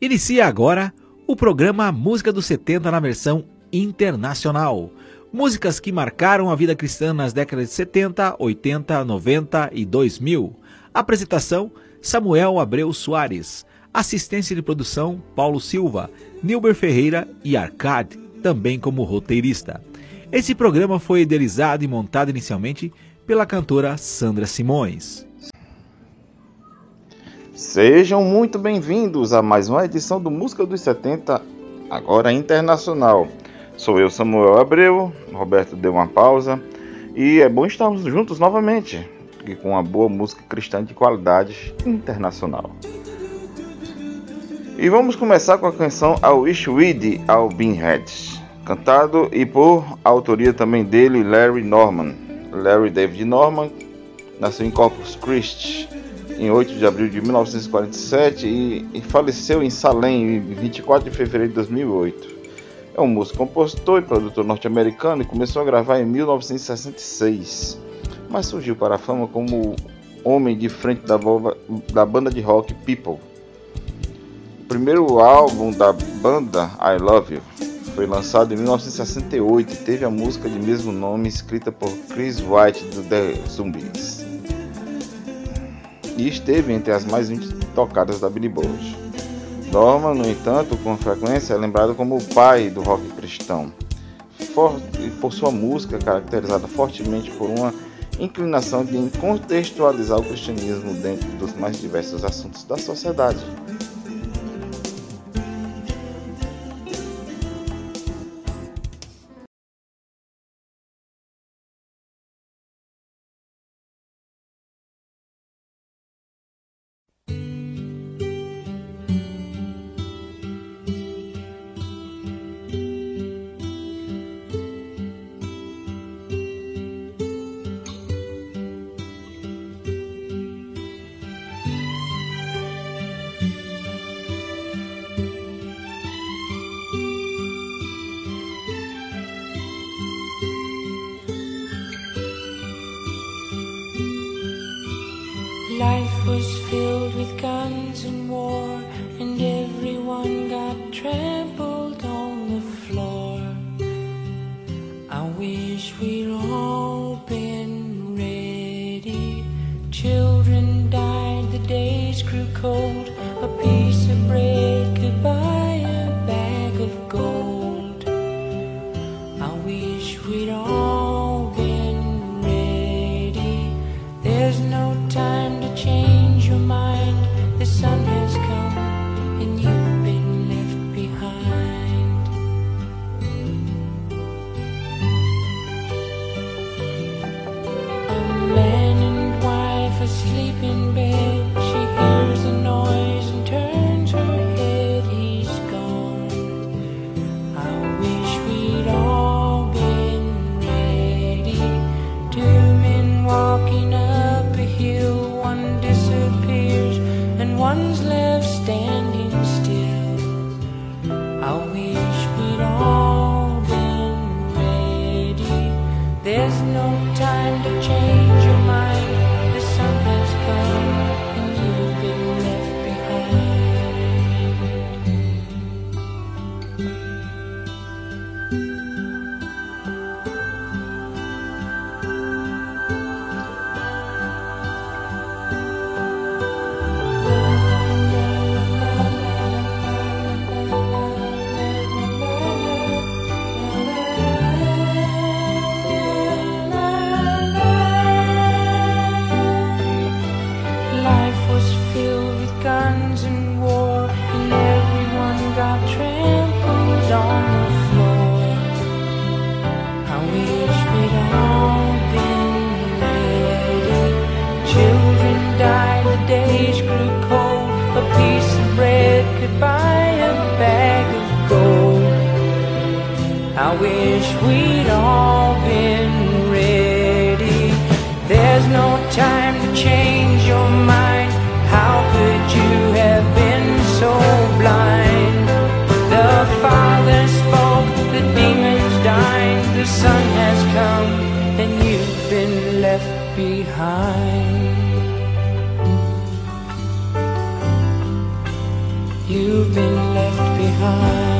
Inicia agora o programa Música dos 70 na versão internacional. Músicas que marcaram a vida cristã nas décadas de 70, 80, 90 e 2000. Apresentação: Samuel Abreu Soares. Assistência de produção: Paulo Silva, Nilber Ferreira e Arcade, também como roteirista. Esse programa foi idealizado e montado inicialmente pela cantora Sandra Simões. Sejam muito bem-vindos a mais uma edição do Música dos 70, agora internacional. Sou eu, Samuel Abreu, Roberto deu uma pausa e é bom estarmos juntos novamente e com uma boa música cristã de qualidade internacional. E vamos começar com a canção I Wish We'd ao Beanhead, cantado e por autoria também dele, Larry Norman. Larry David Norman nasceu em Corpus Christi em 8 de abril de 1947 e, e faleceu em Salem em 24 de fevereiro de 2008. É um músico, compositor e produtor norte-americano e começou a gravar em 1966, mas surgiu para a fama como homem de frente da, da banda de rock People. O primeiro álbum da banda, I Love You, foi lançado em 1968 e teve a música de mesmo nome escrita por Chris White do The Zombies e esteve entre as mais 20 tocadas da Billboard. Norman, no entanto, com frequência é lembrado como o pai do rock cristão, por sua música caracterizada fortemente por uma inclinação de contextualizar o cristianismo dentro dos mais diversos assuntos da sociedade. wish we'd all been ready. There's no time to change your mind. How could you have been so blind? The Father spoke, the demons died, the Son has come, and you've been left behind. You've been left behind.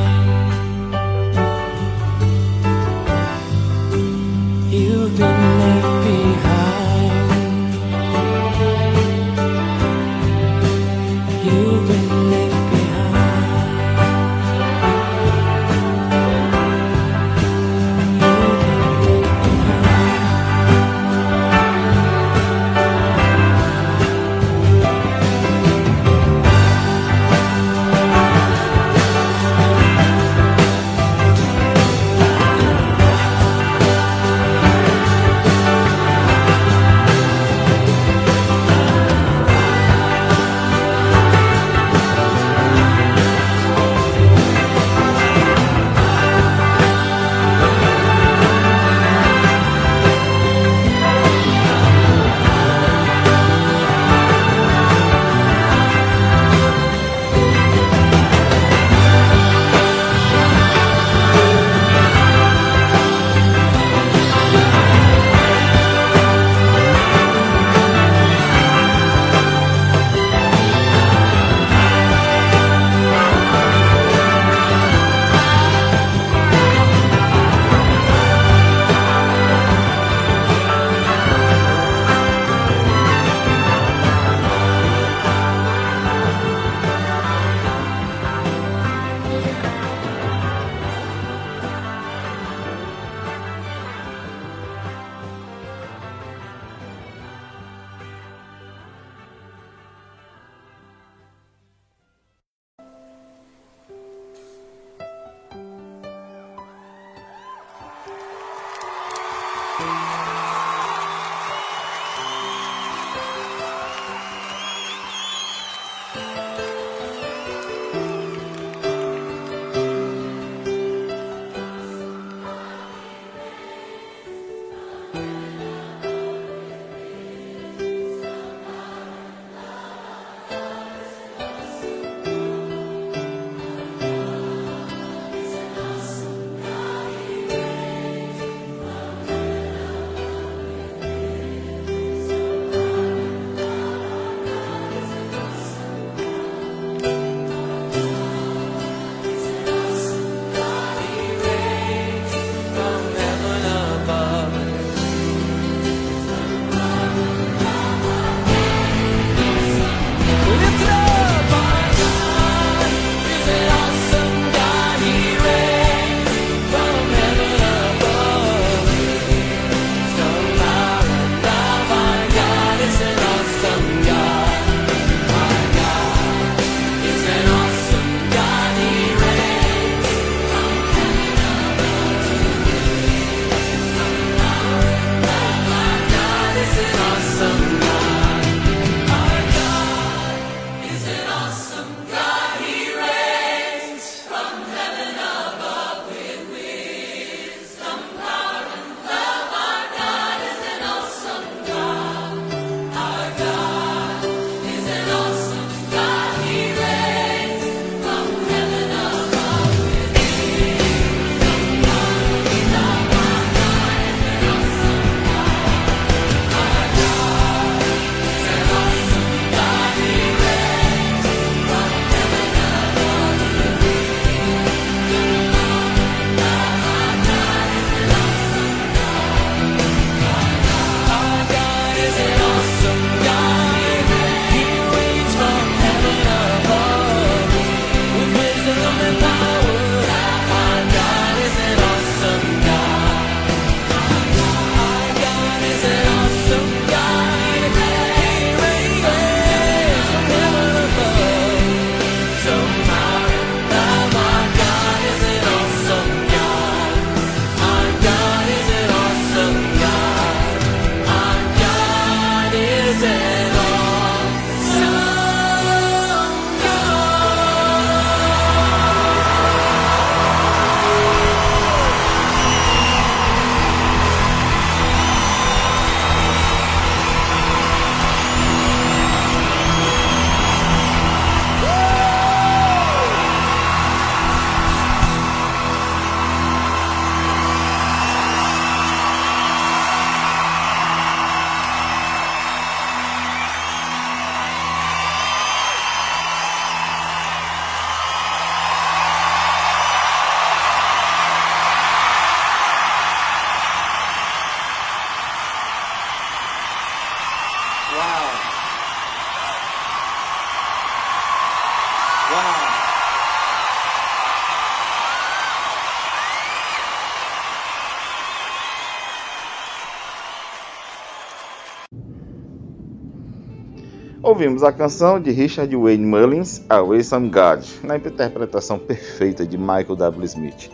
Ouvimos a canção de Richard Wayne Mullins, Away Some God, na interpretação perfeita de Michael W. Smith.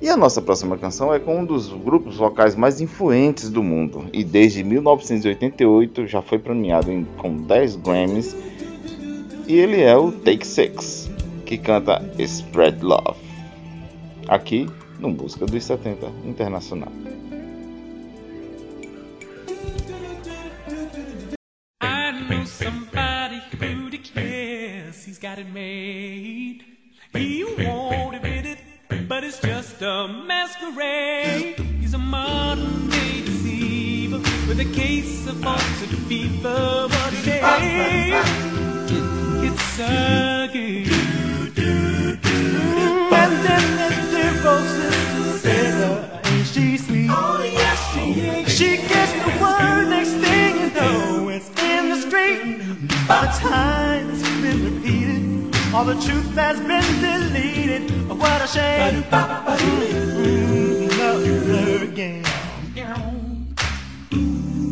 E a nossa próxima canção é com um dos grupos vocais mais influentes do mundo e desde 1988 já foi premiado em, com 10 Grammys. E ele é o Take Six, que canta Spread Love, aqui no Música dos 70 Internacional. Got it made. He won't admit it, but it's just a masquerade. He's a modern day deceiver with a case of falsehood fever. But hey, it's a game. Mm, and then there's the sister Sarah, ain't she sweet? Oh yes, she is. She gets the word next thing you know, it's in the street. By the time it's been repeated. All the truth has been deleted. What a shame. Love her again.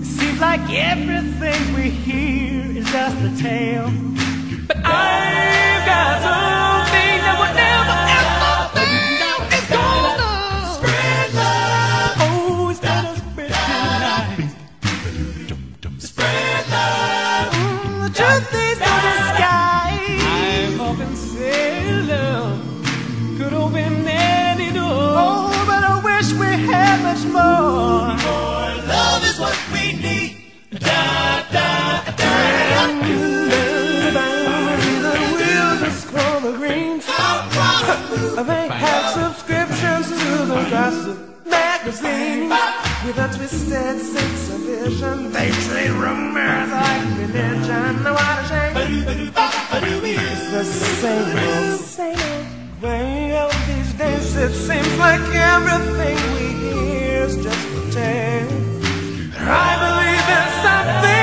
seems like everything we hear is just a tale. But I've got something up say love could open any door. Oh, but I wish we had much more. More love is what we need. Da da da. da. They have subscriptions to the gossip magazine. With a twisted sense of vision, they treat rumors like religion. What a shame. It's the same old, same way of these days. It seems like everything we hear is just a tale. I believe in something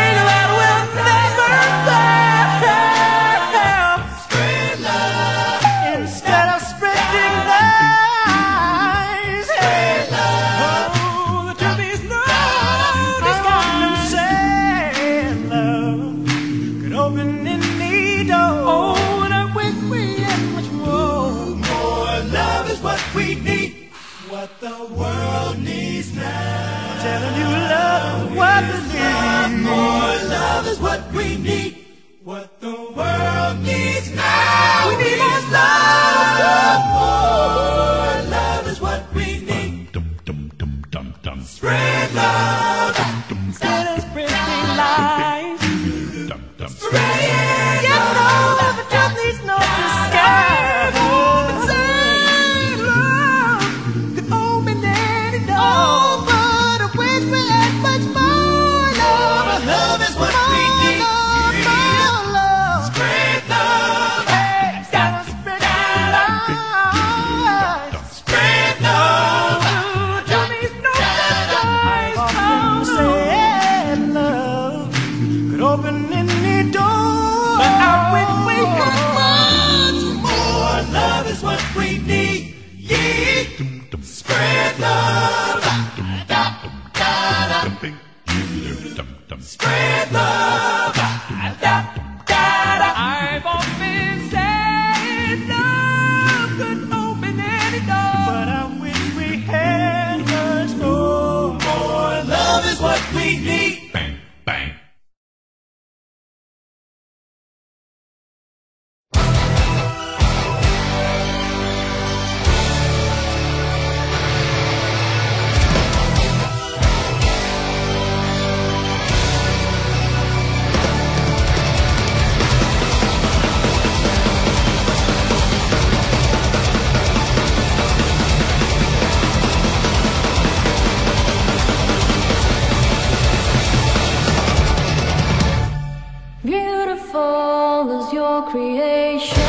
creation,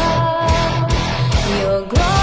your glory.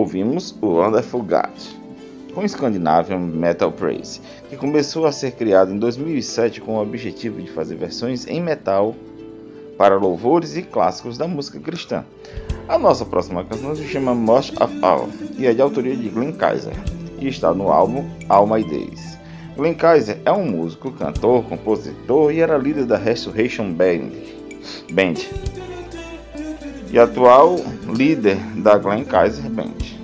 Ouvimos o Wonderful God, com Scandinavian Metal Praise, que começou a ser criado em 2007 com o objetivo de fazer versões em metal para louvores e clássicos da música cristã. A nossa próxima canção se chama Most of All e é de autoria de Glenn Kaiser e está no álbum All My Days. Glenn Kaiser é um músico, cantor, compositor e era líder da Resurrection Band, Band e atual líder da Glenn Kaiser Band.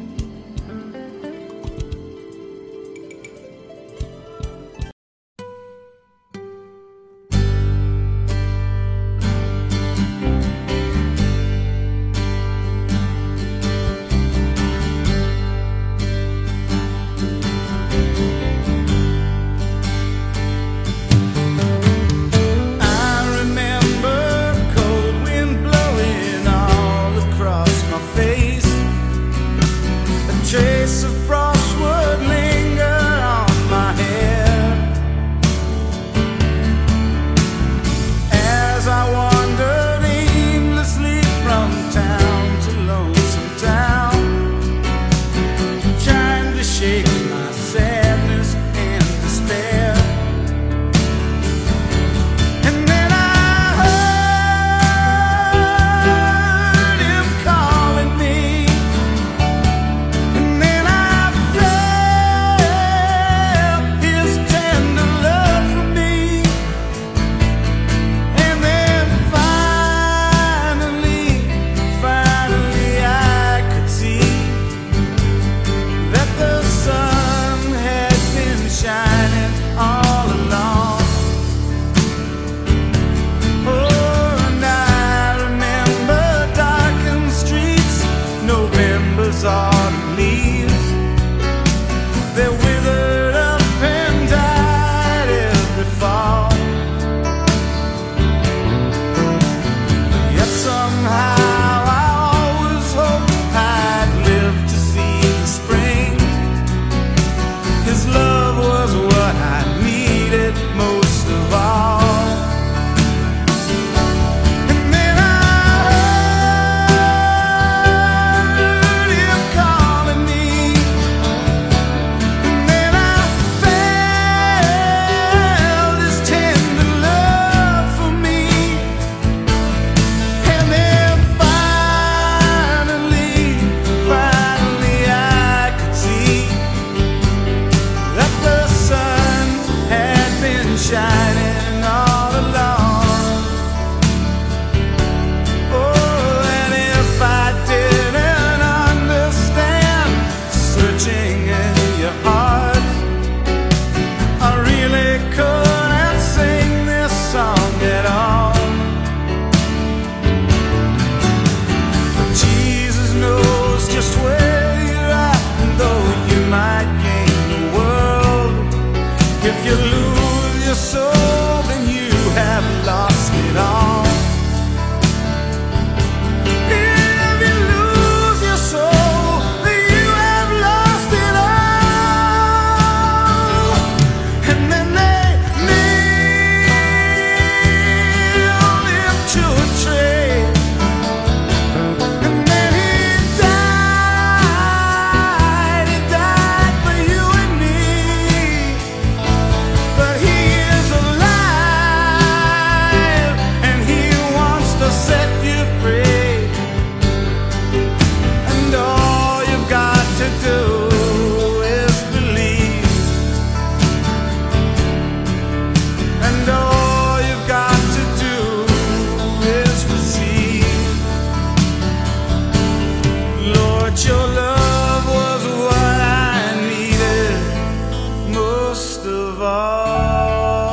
most of all.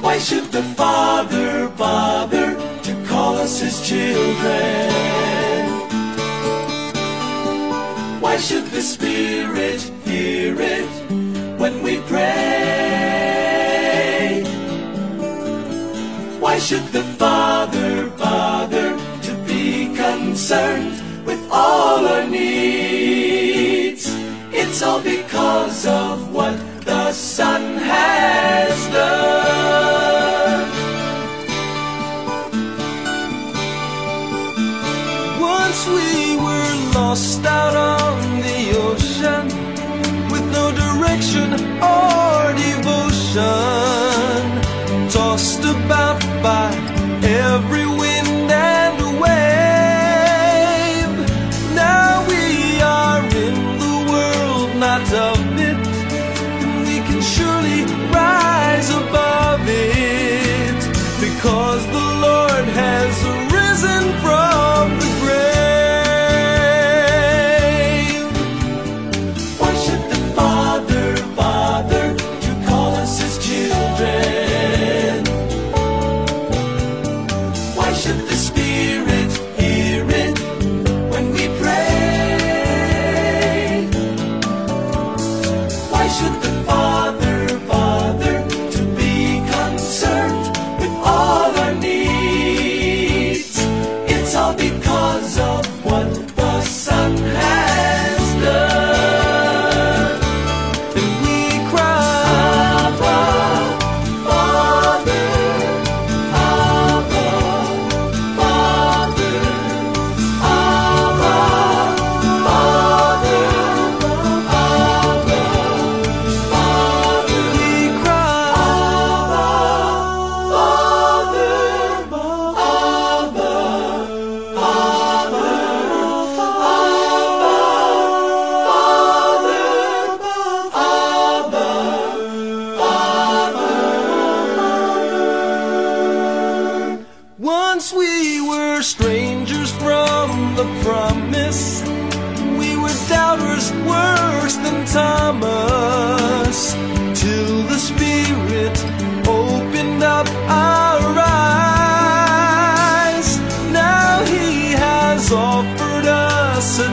Why should the Father bother to call us his children? Spirit, hear it when we pray. Why should the Father bother to be concerned with all our needs? It's all because of what the Son has done. Once we were lost out about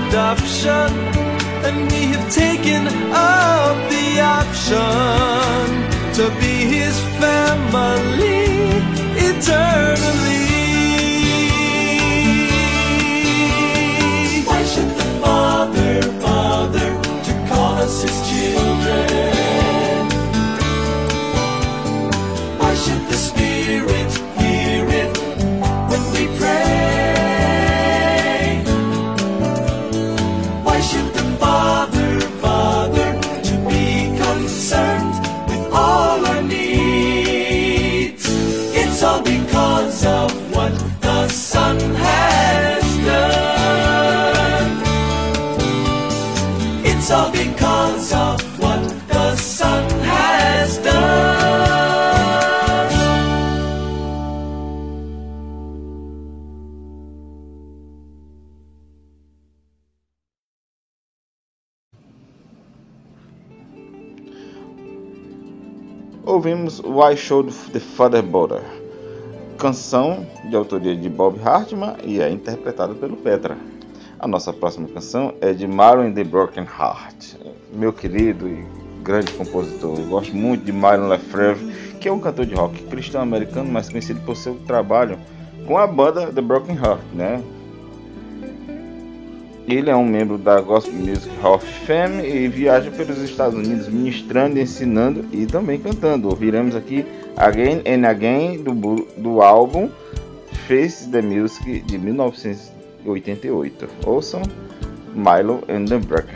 adoption. And we have taken up the option to be His family eternally. Ouvimos Why Should the Father Bother? Canção de autoria de Bob Hartman e é interpretada pelo Petra. A nossa próxima canção é de Marlon the Broken Heart, meu querido e grande compositor. Eu gosto muito de Marlon Lefebvre, que é um cantor de rock cristão americano, mas conhecido por seu trabalho com a banda The Broken Heart, né? Ele é um membro da Gospel Music Hall of Fame e viaja pelos Estados Unidos ministrando, ensinando e também cantando. Ouviremos aqui Again and Again do, do álbum Face the Music de 1988. Ouçam Milo and the Broken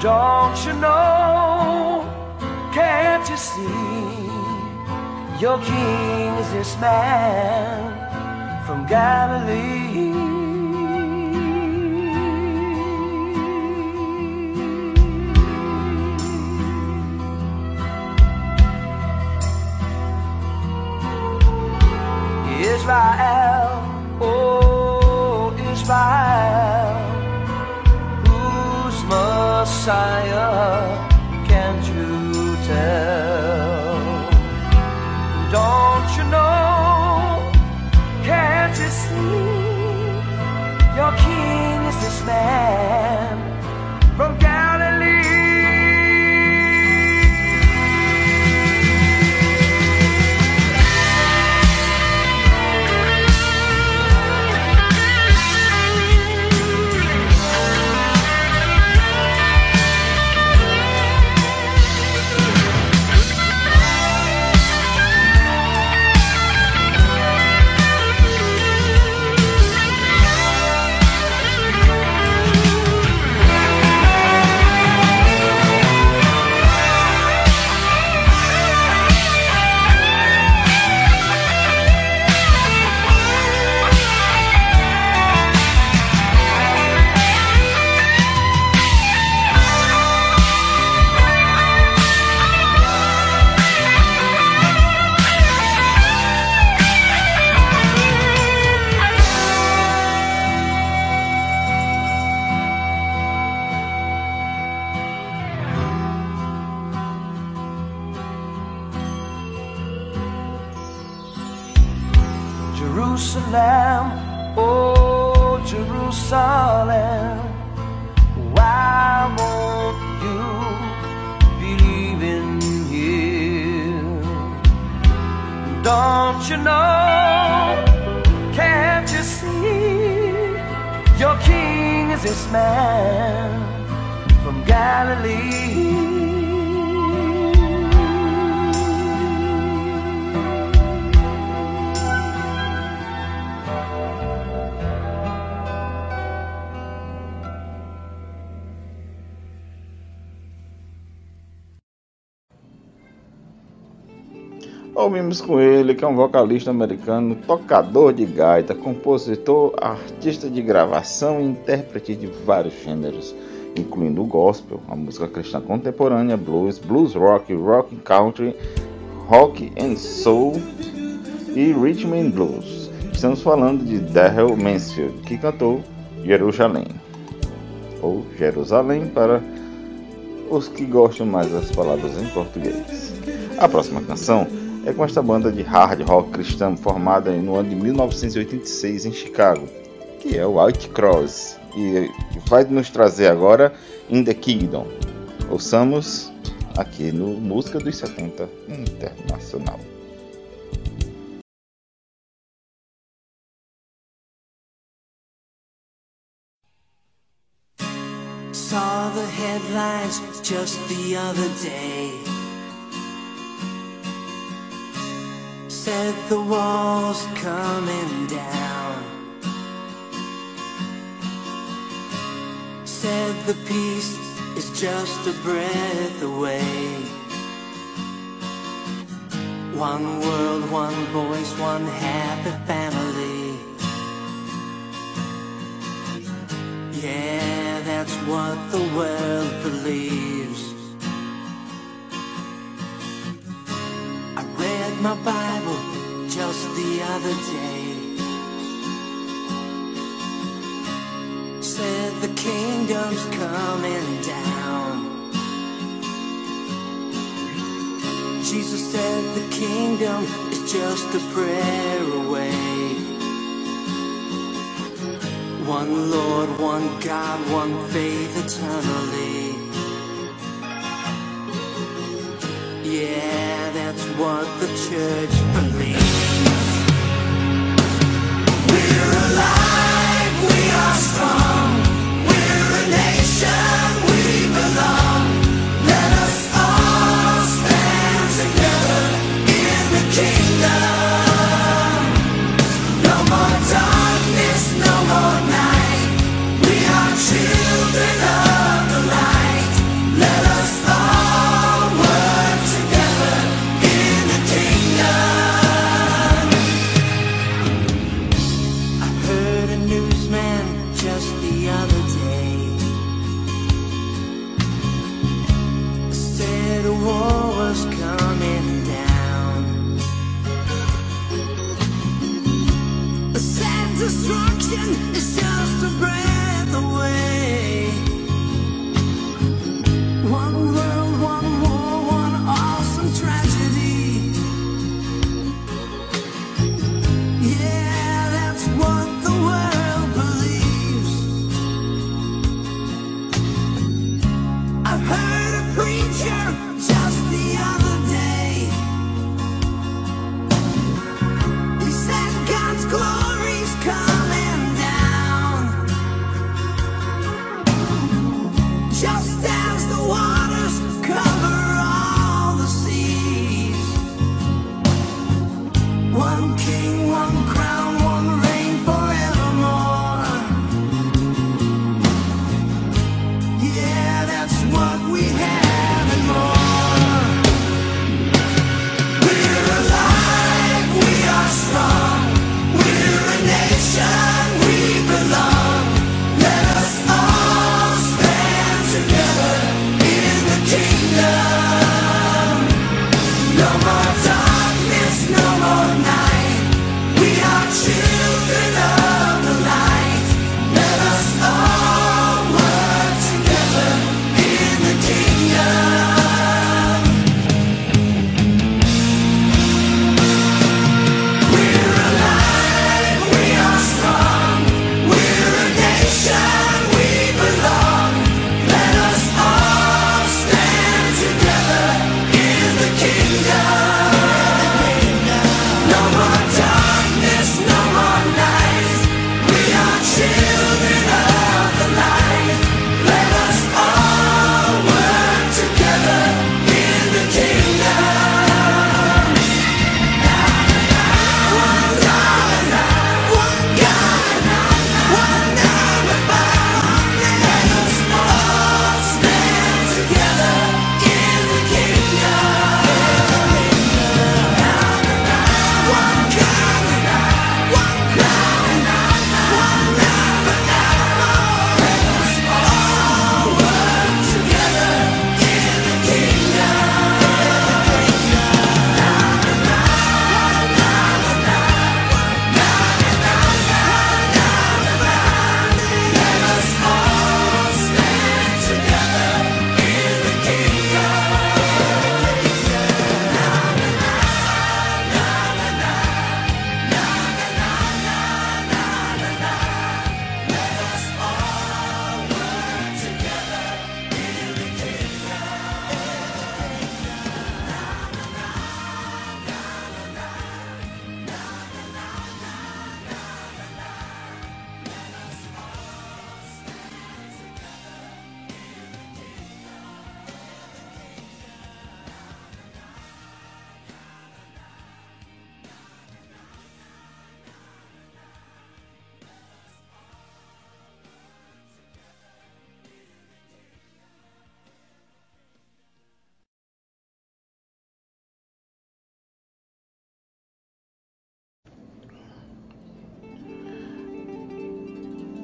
Don't you know? Can't you see? Your king is this man from Galilee. Israel, oh Israel. Messiah, can't you tell? Ouvimos com ele, que é um vocalista americano, tocador de gaita, compositor, artista de gravação e intérprete de vários gêneros, incluindo o gospel, a música cristã contemporânea, blues, blues rock, rock country, rock and soul e rhythm and blues. Estamos falando de Darrell Mansfield, que cantou Jerusalém, ou Jerusalém para os que gostam mais das palavras em português. A próxima canção é com esta banda de hard rock cristã formada no ano de 1986 em Chicago, que é o White Cross, e vai nos trazer agora In the Kingdom. Ouçamos aqui no Música dos 70 Internacional. Saw the headlines just the other day. Said the wall's coming down. Said the peace is just a breath away. One world, one voice, one happy family. Yeah, that's what the world believes. Read my Bible just the other day. Said the kingdom's coming down. Jesus said the kingdom is just a prayer away. One Lord, one God, one faith eternally. Yeah, that's what the church believes.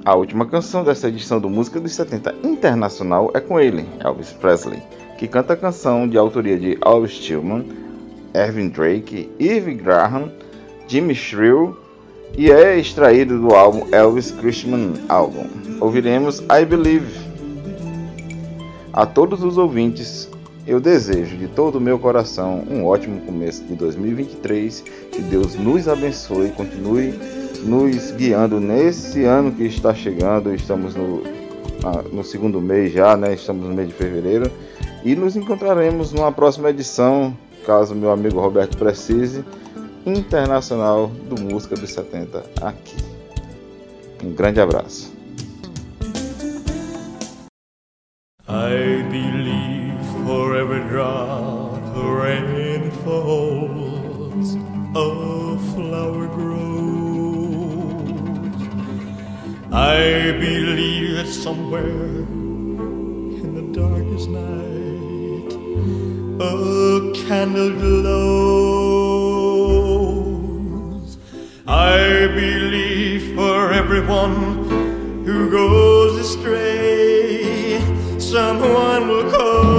A última canção dessa edição do Música dos 70 Internacional é com ele, Elvis Presley, que canta a canção de autoria de Elvis Tillman, Ervin Drake, Eve Graham, Jimmy Shrill e é extraído do álbum Elvis Christmas Album. Ouviremos I Believe. A todos os ouvintes, eu desejo de todo o meu coração um ótimo começo de 2023, que Deus nos abençoe e continue nos guiando nesse ano que está chegando. Estamos no, no segundo mês já, né? Estamos no mês de fevereiro e nos encontraremos numa próxima edição, caso meu amigo Roberto precise, internacional do Música dos 70 aqui. Um grande abraço. I somewhere in the darkest night, a candle glows. I believe for everyone who goes astray, someone will come